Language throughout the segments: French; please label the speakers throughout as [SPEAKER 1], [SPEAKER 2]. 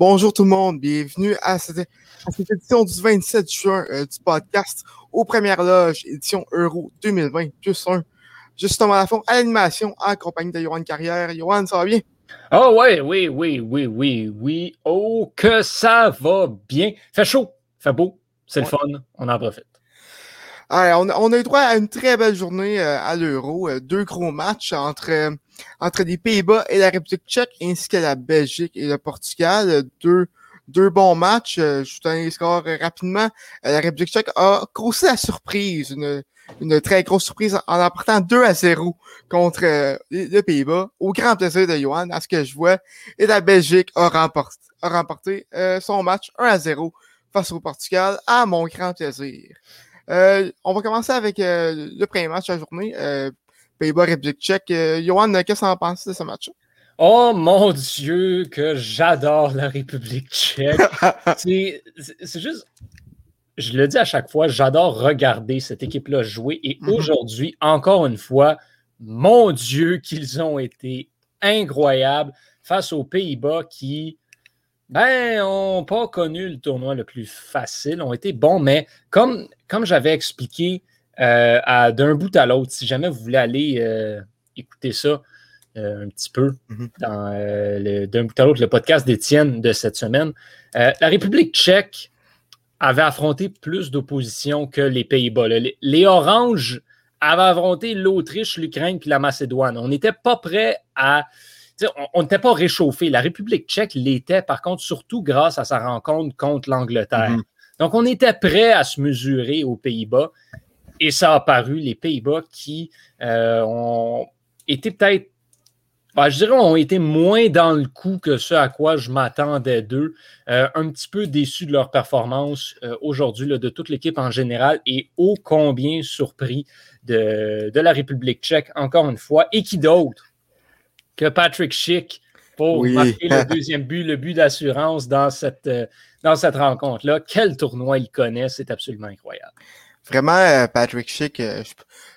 [SPEAKER 1] Bonjour tout le monde, bienvenue à cette, édition du 27 juin euh, du podcast aux premières loges, édition Euro 2020, plus un. Justement à fond, à l'animation, en compagnie de Johan Carrière. Johan, ça va bien?
[SPEAKER 2] Oh ouais, oui, oui, oui, oui, oui. Oh, que ça va bien. Fait chaud, fait beau, c'est le fun, on en profite.
[SPEAKER 1] Alors, on, a eu droit à une très belle journée euh, à l'Euro. Euh, deux gros matchs entre entre les Pays-Bas et la République tchèque, ainsi que la Belgique et le Portugal. Deux, deux bons matchs. Euh, je vous donne les scores rapidement. Euh, la République tchèque a grossi la surprise, une, une très grosse surprise en emportant 2 à 0 contre euh, les Pays-Bas, au grand plaisir de Johan, à ce que je vois. Et la Belgique a remporté, a remporté son match 1 à 0 face au Portugal, à mon grand plaisir. on va commencer avec le premier match de la journée. Pays-Bas, République tchèque. Euh, Johan, qu'est-ce que en penses de ce match?
[SPEAKER 2] Oh mon Dieu, que j'adore la République tchèque. c'est juste, je le dis à chaque fois, j'adore regarder cette équipe-là jouer. Et mhm. aujourd'hui, encore une fois, mon Dieu, qu'ils ont été incroyables face aux Pays-Bas qui, ben, n'ont pas connu le tournoi le plus facile, ont été bons, mais comme, comme j'avais expliqué euh, d'un bout à l'autre. Si jamais vous voulez aller euh, écouter ça euh, un petit peu mhm. dans d'un bout à l'autre, le podcast d'Étienne de cette semaine, la République tchèque avait affronté plus d'opposition que les Pays-Bas. Les, Oranges avaient affronté l'Autriche, l'Ukraine puis la Macédoine. On n'était pas prêt à on n'était pas réchauffé. La République tchèque l'était, par contre, surtout grâce à sa rencontre contre l'Angleterre. Mhm. Donc, on était prêt à se mesurer aux Pays-Bas. Et ça a paru, les Pays-Bas qui euh, ont été peut-être, ben, je dirais, ont été moins dans le coup que ce à quoi je m'attendais d'eux. Euh, un petit peu déçus de leur performance euh, aujourd'hui, de toute l'équipe en général, et ô combien surpris de, la République tchèque, encore une fois. Et qui d'autre que Patrick Schick pour marquer le deuxième but, le but d'assurance dans cette, dans cette rencontre-là? Quel tournoi il connaît, c'est absolument incroyable.
[SPEAKER 1] Vraiment, euh, Patrick Schick, euh,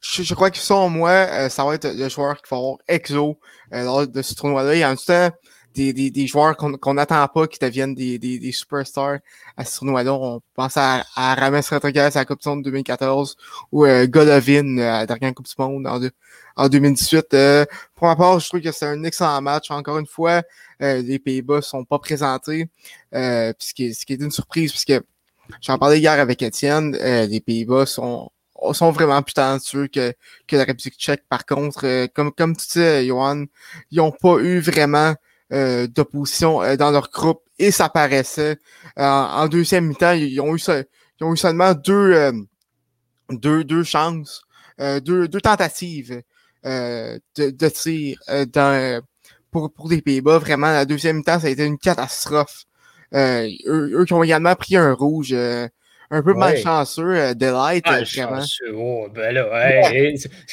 [SPEAKER 1] je, crois que selon moi, euh, ça va être le joueur qui va avoir exo lors de ce tournoi-là. Il y a en tout temps des, des, des joueurs qu'on n'attend pas qui deviennent des, des, des superstars à ce tournoi-là. On pense à, à Rames Rodriguez à la Coupe du Monde 2014 ou Golovin à la dernière Coupe du Monde en, en 2018. pour ma part, je trouve que c'est un excellent match. Encore une fois, les Pays-Bas sont pas présentés, euh, ce, qui est, ce qui est une surprise puisque J'en parlais hier avec Étienne. Euh, les Pays-Bas sont, sont vraiment plus talentueux que, que la République tchèque. Par contre, euh, comme, comme tu sais, Johan, ils n'ont pas eu vraiment euh, d'opposition dans leur groupe et ça paraissait. en deuxième mi-temps, ils ont eu ils ont eu seulement deux, deux, deux chances, deux, deux tentatives de, de tir dans, pour, pour les Pays-Bas. Vraiment, la deuxième mi-temps, ça a été une catastrophe. Euh, eux, qui ont également pris un rouge euh, un peu malchanceux, euh, Delight,
[SPEAKER 2] ah, oh, ben là,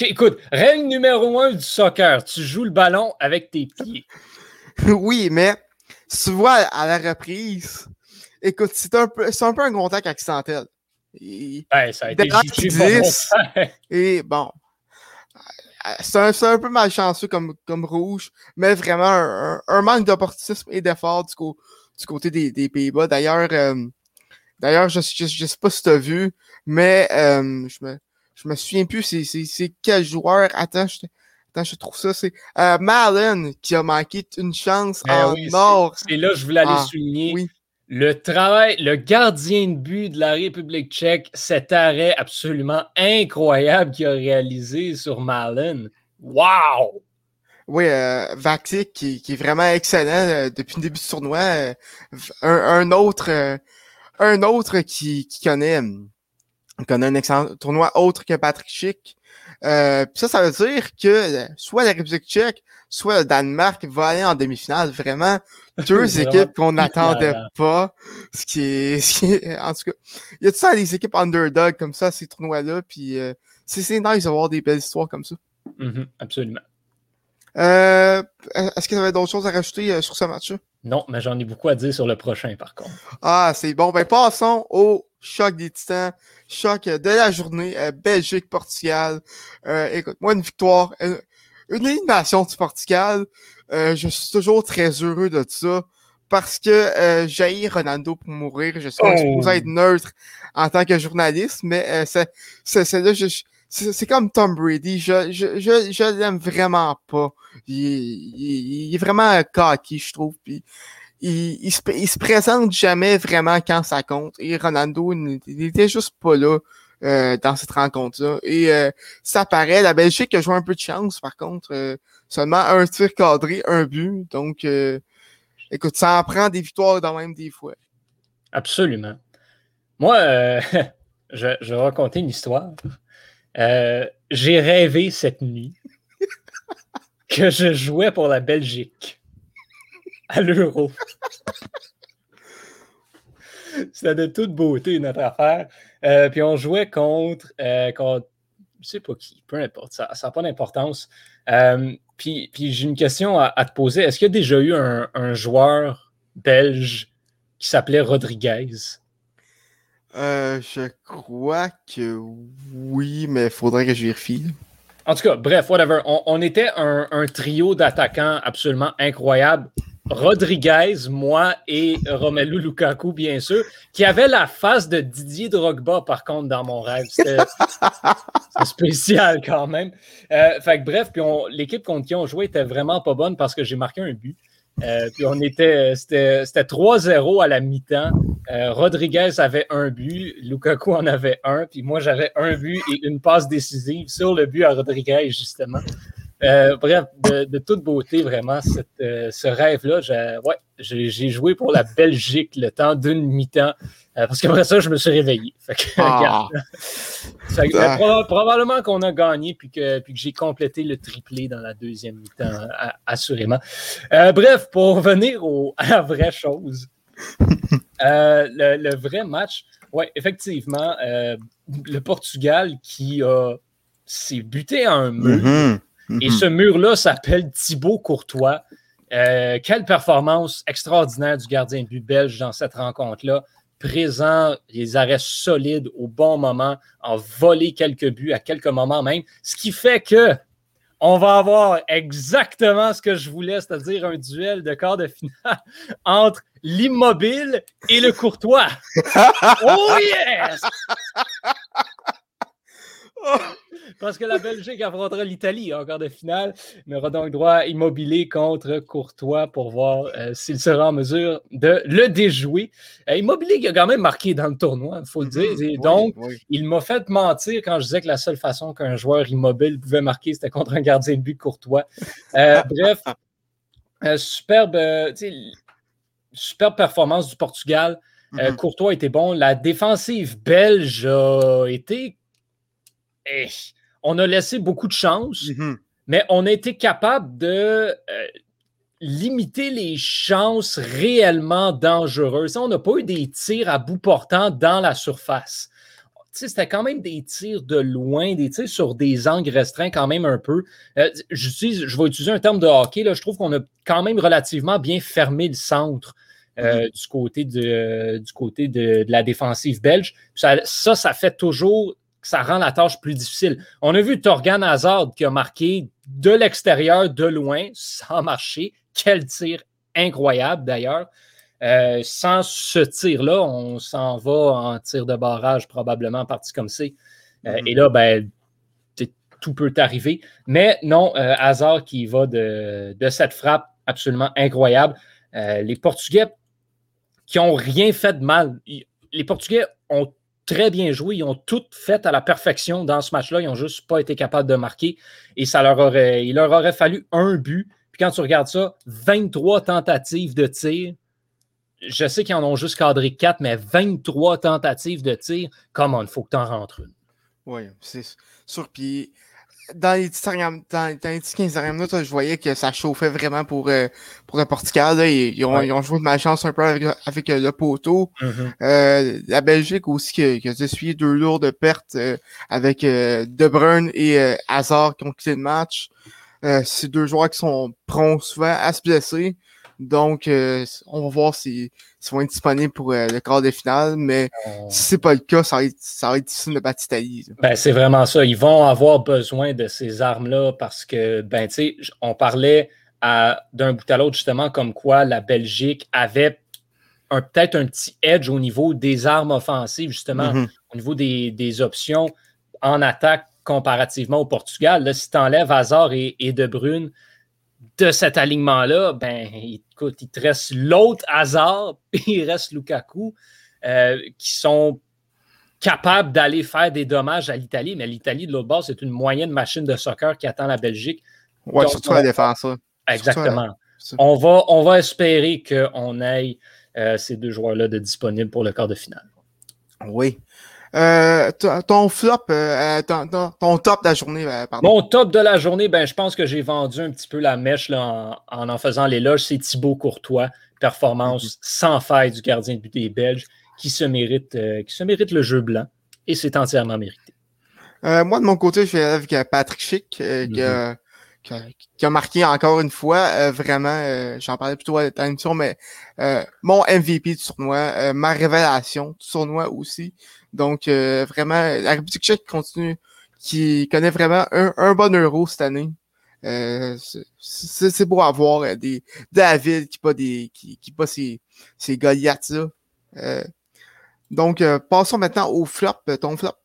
[SPEAKER 2] écoute, règle numéro un du soccer, tu joues le ballon avec tes pieds.
[SPEAKER 1] oui, mais tu vois à la reprise, écoute, c'est un peu, c'est un peu un contact accidentel.
[SPEAKER 2] ça a été
[SPEAKER 1] 10, Et bon, c'est un, un, peu malchanceux comme, comme rouge, mais vraiment un, un manque d'opportunisme et d'effort du coup du côté des, des Pays-Bas. D'ailleurs, euh, d'ailleurs, je, je, sais pas si tu as vu, mais euh, je me je me souviens plus c'est quel joueur. Attends, je, attends, je trouve ça. C'est euh, Malen qui a manqué une chance ben en or.
[SPEAKER 2] Et là, je voulais aller ah, souligner. Le travail, le gardien de but de la République tchèque, cet arrêt absolument incroyable qu'il a réalisé sur Malen. Wow!
[SPEAKER 1] Oui, euh, Vaxic qui, qui, est vraiment excellent euh, depuis le début du tournoi. Euh, un, autre euh, un autre qui, qui connaît, connaît un excellent tournoi autre que Patrick Schick. ça, ça veut dire que soit la République tchèque, soit le Danemark va aller en demi-finale. Vraiment, deux équipes qu'on n'attendait pas. Ce qui, est, ce qui est, en tout cas, il y a tout ça des équipes underdog comme ça, ces tournois-là? Puis c'est nice d'avoir des belles histoires comme ça.
[SPEAKER 2] Mm-hmm, absolument.
[SPEAKER 1] Euh, Est-ce que tu avais d'autres choses à rajouter euh, sur ce match-là?
[SPEAKER 2] Non, mais j'en ai beaucoup à dire sur le prochain, par contre.
[SPEAKER 1] Ah, c'est bon. Ben, passons au choc des titans. Choc de la journée. Euh, Belgique-Portugal. Euh, écoute, moi, une victoire, une, une élimination du Portugal. Euh, je suis toujours très heureux de ça. Parce que euh, j'ai Ronaldo pour mourir. Je suis
[SPEAKER 2] Oh.
[SPEAKER 1] supposé être neutre en tant que journaliste, mais euh, c'est, c'est, c'est là, je, je- c'est, comme Tom Brady. Je, je, je, je l'aime vraiment pas. Il, il- il est vraiment cocky, je trouve. Puis il, il, se, il se présente jamais vraiment quand ça compte. Et Ronaldo, il, il était juste pas là euh, dans cette rencontre-là. Et euh, ça paraît, la Belgique a joué un peu de chance, par contre. euh, seulement un tir cadré, un but. Donc, euh, écoute, ça en prend des victoires dans même des fois.
[SPEAKER 2] Absolument. Moi, euh, je, je vais raconter une histoire. Euh, J'ai rêvé cette nuit que je jouais pour la Belgique à l'Euro. C'était de toute beauté notre affaire. Euh, puis on jouait contre, euh, contre je sais pas qui, peu importe, ça n'a pas d'importance. Euh, puis j'ai une question à, te poser. Est-ce qu'il y a déjà eu un joueur belge qui s'appelait Rodriguez?
[SPEAKER 1] Euh, je crois que oui, mais faudrait que je vérifie.
[SPEAKER 2] En tout cas, bref, whatever. On, on était un, un trio d'attaquants absolument incroyable. Rodriguez, moi et Romelu Lukaku, bien sûr, qui avait la face de Didier Drogba, par contre, dans mon rêve. C'était spécial quand même. Euh, fait que bref, puis l'équipe contre qui on jouait était vraiment pas bonne parce que j'ai marqué un but. Euh, puis on était, c'était c'était 3-0 à la mi-temps. Euh, Rodriguez avait un but, Lukaku en avait un, puis moi j'avais un but et une passe décisive sur le but à Rodriguez, justement. Euh, bref, de, de toute beauté, vraiment, cette, euh, ce rêve-là, j'ai ouais, joué pour la Belgique le temps d'une mi-temps, euh, parce qu'après ça, je me suis réveillé. Fait que, regarde.
[SPEAKER 1] Ah,
[SPEAKER 2] Fait que,
[SPEAKER 1] Ah.
[SPEAKER 2] proba- probablement qu'on a gagné puis que, puis que j'ai complété le triplé dans la deuxième mi-temps, assurément. Bref, pour revenir au- à la vraie chose, le, le vrai match, ouais, effectivement, le Portugal qui a s'est buté à un mur. Et ce mur-là s'appelle Thibaut Courtois. Euh, quelle performance extraordinaire du gardien de but belge dans cette rencontre-là. Présent, les arrêts solides au bon moment, en volé quelques buts à quelques moments même. Ce qui fait que on va avoir exactement ce que je voulais, c'est-à-dire un duel de quart de finale entre l'immobile et le courtois. Oh yes! Parce que la Belgique affrontera l'Italie en quart de finale. On aura donc droit immobilier contre Courtois pour voir euh, s'il sera en mesure de le déjouer. Euh, immobilier qui a quand même marqué dans le tournoi, il faut le dire. Et donc,
[SPEAKER 1] oui.
[SPEAKER 2] il m'a fait mentir quand je disais que la seule façon qu'un joueur immobile pouvait marquer, c'était contre un gardien de but Courtois. Euh, bref, superbe, superbe performance du Portugal.
[SPEAKER 1] Mhm.
[SPEAKER 2] Courtois était bon. La défensive belge a été. Eh, on a laissé beaucoup de chance,
[SPEAKER 1] Mhm.
[SPEAKER 2] mais on a été capable de euh, limiter les chances réellement dangereuses. On n'a pas eu des tirs à bout portant dans la surface. C'était quand même des tirs de loin, des tirs sur des angles restreints quand même un peu. Euh, je vais utiliser un terme de hockey. Là, je trouve qu'on a quand même relativement bien fermé le centre euh, du côté, de, du côté de, de la défensive belge. Ça, ça, ça fait toujours ça rend la tâche plus difficile. On a vu Torgan Hazard qui a marqué de l'extérieur, de loin, sans marcher. Quel tir incroyable d'ailleurs. Euh, sans ce tir-là, on s'en va en tir de barrage, probablement, parti comme c'est. Euh,
[SPEAKER 1] Mhm.
[SPEAKER 2] Et là, ben, tout peut arriver. Mais non, euh, Hazard qui va de, de cette frappe absolument incroyable. Les Portugais qui n'ont rien fait de mal. Les Portugais ont très bien joué. Ils ont tout fait à la perfection dans ce match-là. Ils n'ont juste pas été capables de marquer. Et ça leur aurait, il leur aurait fallu un but. Puis quand tu regardes ça, 23 tentatives de tir. Je sais qu'ils en ont juste cadré 4, mais 23 tentatives de tir. Comment il faut que tu en rentres une.
[SPEAKER 1] Oui, c'est sûr. Puis dans les, 10 dernières- dans, dans les 10 15 dernières minutes, je voyais que ça chauffait vraiment pour, euh, pour le Portugal. là. Ils, ils ont,
[SPEAKER 2] Ouais.
[SPEAKER 1] ils ont joué de malchance un peu avec, avec euh, le poteau. Euh, la Belgique aussi qui, a- qui a essuyé deux lourdes pertes euh, avec euh, De Bruyne et euh, Hazard qui ont quitté le match. c'est deux joueurs qui sont prompts souvent à se blesser. Donc, on va voir s'ils vont être disponibles pour le quart de finale, mais si c'est pas le cas, ça va être, ça va être difficile de battre l'Italie.
[SPEAKER 2] Ben, c'est vraiment ça. Ils vont avoir besoin de ces armes-là parce que, ben, tu sais, on parlait d'un bout à l'autre, justement, comme quoi la Belgique avait peut-être un petit edge au niveau des armes offensives, justement, mm-hmm. au niveau des, options en attaque comparativement au Portugal. Là, si tu enlèves Hazard et, De Bruyne de cet alignement-là, ben, écoute, il te reste l'autre Hazard et il reste Lukaku euh, qui sont capables d'aller faire des dommages à l'Italie. Mais l'Italie, de l'autre bord, c'est une moyenne machine de soccer qui attend la Belgique.
[SPEAKER 1] Oui, surtout la défense.
[SPEAKER 2] Exactement. On va, on va espérer qu'on ait euh, ces deux joueurs-là de disponibles pour le quart de finale.
[SPEAKER 1] Oui. Euh, ton flop, euh, ton, top de la journée, pardon.
[SPEAKER 2] Mon top de la journée, ben, je pense que j'ai vendu un petit peu la mèche là, en, en, faisant l'éloge. C'est Thibaut Courtois, performance mm-hmm. sans faille du gardien de but des Belges, qui se mérite, qui se mérite le jeu blanc et c'est entièrement mérité.
[SPEAKER 1] moi, de mon côté, je vais avec Patrick Schick, qui, mm-hmm qui a, marqué encore une fois, euh, vraiment, euh, j'en parlais plutôt à l'émission, mais euh, mon MVP du tournoi, ma révélation du tournoi aussi. Donc, vraiment, la République tchèque continue, qui connaît vraiment un, bon euro cette année. c'est beau à voir des David qui pas des qui, qui pas ces, ces Goliaths là. donc, passons maintenant au flop, ton flop.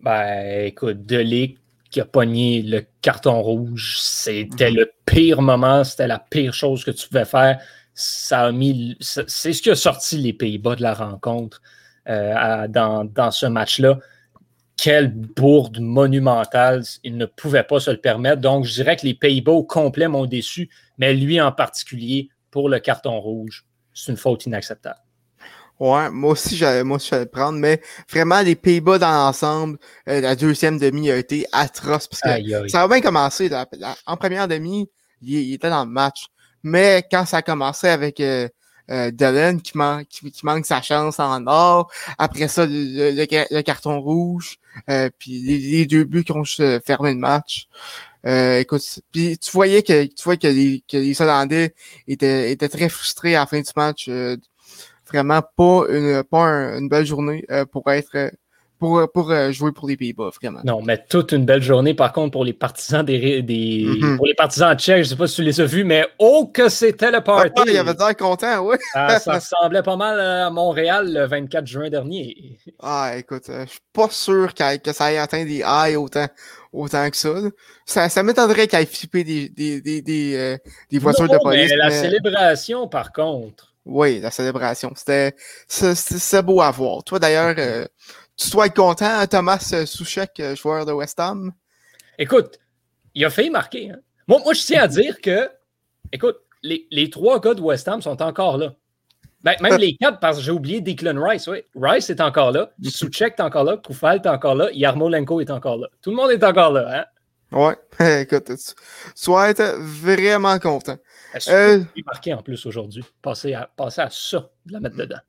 [SPEAKER 2] Ben, écoute, Delic, qui a pogné le carton rouge. C'était mhm. le pire moment, c'était la pire chose que tu pouvais faire. Ça a mis, c'est ce qui a sorti les Pays-Bas de la rencontre euh, dans, dans, ce match-là. Quelle bourde monumentale. Il ne pouvait pas se le permettre. Donc, je dirais que les Pays-Bas au complet m'ont déçu, mais lui en particulier, pour le carton rouge, c'est une faute inacceptable.
[SPEAKER 1] Ouais, moi aussi, j'allais, moi le prendre, mais vraiment, les Pays-Bas dans l'ensemble, euh, la deuxième demi a été atroce parce que ça a bien commencé. en première demi, il, était dans le match. Mais quand ça a commencé avec euh, euh Dylan qui, qui, manque sa chance en or, après ça, le, carton rouge, euh, puis les, deux buts qui ont fermé le match. Euh, écoute, puis tu voyais que tu voyais que les, que les Hollandais étaient, étaient très frustrés à la fin du match vraiment pas une, pas une belle journée euh, pour être pour, pour euh, jouer pour les Pays-Bas, vraiment.
[SPEAKER 2] Non, mais toute une belle journée, par contre, pour les partisans des, des mm-hmm. pour les partisans tchèques, je sais pas si tu les as vus, mais oh que c'était le party! Ah,
[SPEAKER 1] il avait l'air content, oui.
[SPEAKER 2] ça, ressemblait pas mal à Montréal le 24 juin dernier.
[SPEAKER 1] Ah, écoute, euh, je suis pas sûr que ça ait atteint des highs autant, autant que ça. Ça, ça m'étonnerait qu'il ait flippé des, des, des, des, des voitures de police.
[SPEAKER 2] Mais la célébration, par contre.
[SPEAKER 1] Oui, la célébration. C'était c'est beau à voir. Toi, d'ailleurs, euh, tu dois être content, hein, Thomas euh, Souchek, euh, joueur de West Ham?
[SPEAKER 2] Écoute, il a failli marquer. Hein. Moi, moi, je tiens à dire que, écoute, les, les, trois gars de West Ham sont encore là. Ben, même les quatre, parce que j'ai oublié Declan Rice. Oui. Rice est encore là, Souchek est encore là, Koufal est encore là, Yarmolenko est encore là. Tout le monde est encore là. Hein?
[SPEAKER 1] Ouais, écoute, tu être vraiment content.
[SPEAKER 2] Euh, il marqué en plus aujourd'hui. Passer à, passer à ça, de la mettre dedans.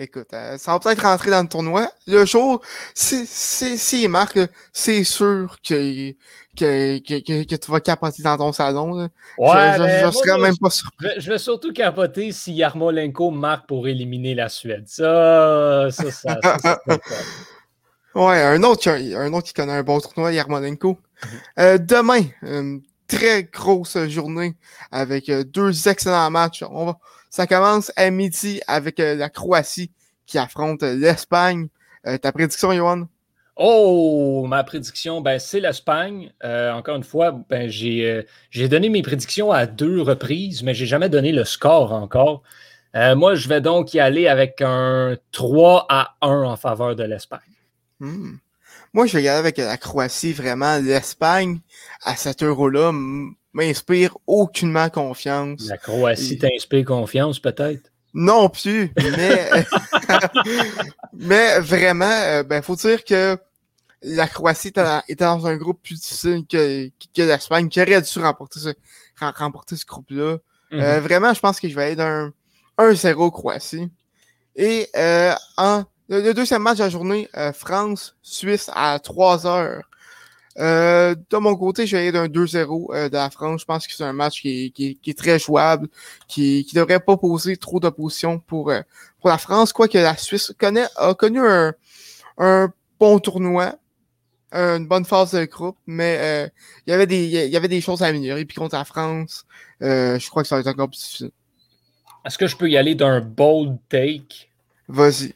[SPEAKER 1] Écoute, euh, ça va peut-être rentrer dans le tournoi. Le jour, s'il si, marque, c'est sûr que, que, que, que, tu vas capoter dans ton salon. Ouais, je, je, je serais même pas sûr.
[SPEAKER 2] Je, vais surtout capoter si Yarmolenko marque pour éliminer la Suède. Ça, ça, ça. ça,
[SPEAKER 1] ouais, un autre, un autre qui connaît un bon tournoi, Yarmolenko. Mhm. Euh, demain, très grosse journée avec euh, deux excellents matchs. On va, ça commence à midi avec euh, la Croatie qui affronte euh, l'Espagne. ta prédiction, Johan?
[SPEAKER 2] Oh, ma prédiction, ben, c'est l'Espagne. encore une fois, ben, j'ai, j'ai donné mes prédictions à deux reprises, mais j'ai jamais donné le score encore. moi, je vais donc y aller avec un 3 à 1 en faveur de l'Espagne.
[SPEAKER 1] Hmm. Moi, je aller avec la Croatie, vraiment. L'Espagne, à cet euro-là, m'inspire aucunement confiance.
[SPEAKER 2] La Croatie t'inspire confiance, peut-être?
[SPEAKER 1] Non plus, mais, mais vraiment, euh, ben, faut dire que la Croatie était dans un groupe plus difficile que, que l'Espagne, qui aurait dû remporter ce, remporter ce groupe-là. Euh, mhm. vraiment, je pense que je vais aller d'un 1-0 Croatie. Et euh, en le, deuxième match de la journée, euh, France-Suisse à 3 heures. Euh, de mon côté, je vais aller d'un 2-0 de la France. Je pense que c'est un match qui est, très jouable, qui ne devrait pas poser trop d'opposition pour, pour la France, quoique la Suisse connaît, a connu un, un bon tournoi, une bonne phase de groupe, mais il y avait des il y avait des choses à améliorer. Puis contre la France, je crois que ça va être encore plus difficile.
[SPEAKER 2] Est-ce que je peux y aller d'un bold take?
[SPEAKER 1] Vas-y.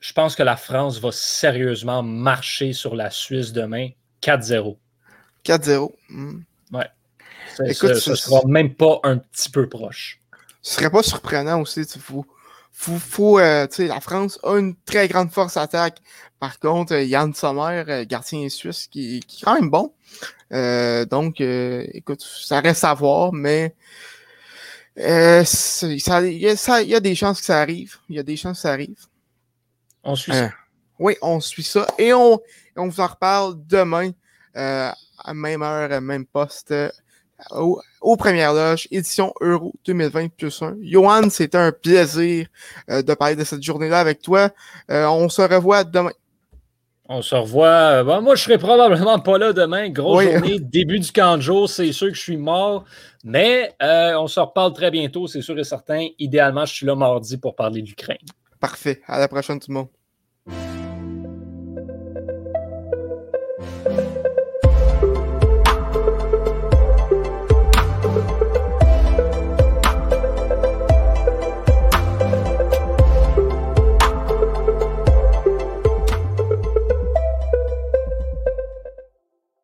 [SPEAKER 2] Je pense que la France va sérieusement marcher sur la Suisse demain 4-0.
[SPEAKER 1] 4-0. Hmm.
[SPEAKER 2] Ouais. Écoute, ce ne sera même pas un petit peu proche.
[SPEAKER 1] Ce serait pas surprenant aussi. Tu faut, faut, faut euh, la France a une très grande force attaque. Par contre, Yann Sommer, euh, gardien suisse, qui, qui est quand même bon. Euh, donc, écoute, ça reste à voir, mais euh, il y, a des chances que ça arrive. Il y a des chances que ça arrive.
[SPEAKER 2] On suit ça. Euh,
[SPEAKER 1] oui, on suit ça. Et on, on vous en reparle demain, euh, à même heure, même poste, au, aux Premières Loges, édition Euro 2020 plus 1. Johan, c'était un plaisir de parler de cette journée-là avec toi. on se revoit demain.
[SPEAKER 2] On se revoit. Bon, moi, je serai probablement pas là demain. Grosse journée, début du camp de jour. C'est sûr que je suis mort. Mais euh, on se reparle très bientôt, c'est sûr et certain. Idéalement, je suis là mardi pour parler d'Ukraine.
[SPEAKER 1] Parfait. À la prochaine, tout.